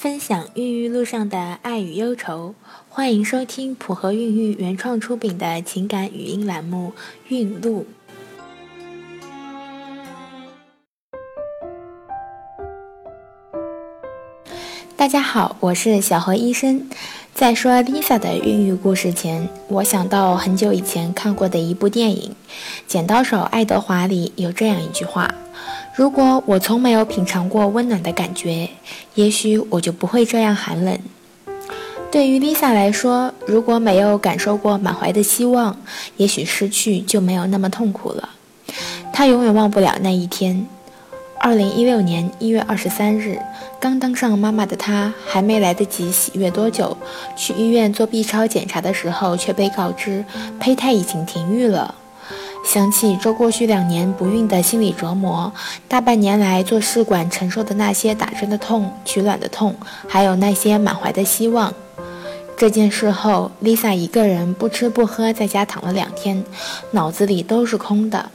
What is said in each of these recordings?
分享孕育路上的爱与忧愁，欢迎收听普和孕育原创出品的情感语音栏目《孕路》。大家好，我是小何医生。在说 Lisa 的孕育故事前，我想到很久以前看过的一部电影《剪刀手爱德华》里有这样一句话。如果我从没有品尝过温暖的感觉，也许我就不会这样寒冷。对于 Lisa 来说，如果没有感受过满怀的希望，也许失去就没有那么痛苦了。她永远忘不了那一天。二零一六年一月二十三日，刚当上妈妈的她，还没来得及喜悦多久，去医院做 B 超检查的时候，却被告知胚胎已经停育了。想起这过去两年不孕的心理折磨，大半年来做试管承受的那些打针的痛、取卵的痛，还有那些满怀的希望，这件事后，Lisa 一个人不吃不喝在家躺了两天，脑子里都是空的。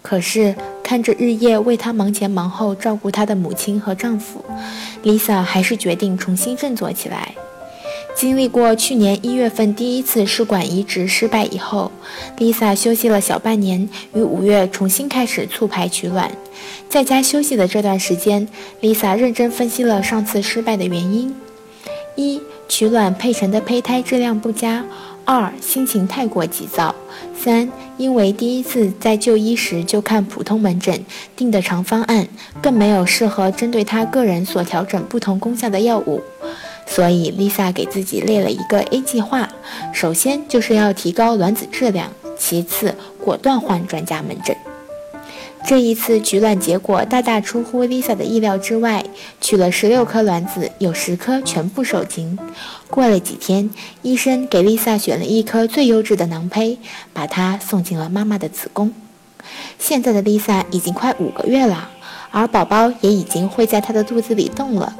可是看着日夜为她忙前忙后照顾她的母亲和丈夫，Lisa 还是决定重新振作起来。经历过去年一月份第一次试管移植失败以后，Lisa 休息了小半年，于五月重新开始促排取卵。在家休息的这段时间，Lisa 认真分析了上次失败的原因：一、取卵配成的胚胎质量不佳；二、心情太过急躁；三、因为第一次在就医时就看普通门诊定的长方案，更没有适合针对他个人所调整不同功效的药物。所以，Lisa 给自己列了一个 A 计划，首先就是要提高卵子质量，其次果断换专家门诊。这一次取卵结果大大出乎 Lisa 的意料之外，取了十六颗卵子，有十颗全部受精。过了几天，医生给 Lisa 选了一颗最优质的囊胚，把它送进了妈妈的子宫。现在的 Lisa 已经快五个月了，而宝宝也已经会在她的肚子里动了。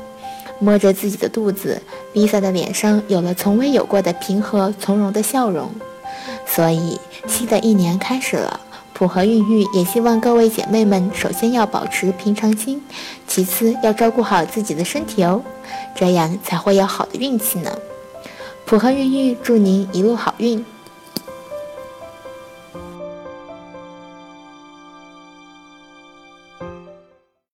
摸着自己的肚子，Lisa 的脸上有了从未有过的平和从容的笑容。所以，新的一年开始了，普和孕育也希望各位姐妹们，首先要保持平常心，其次要照顾好自己的身体哦，这样才会有好的运气呢。普和孕育祝您一路好运。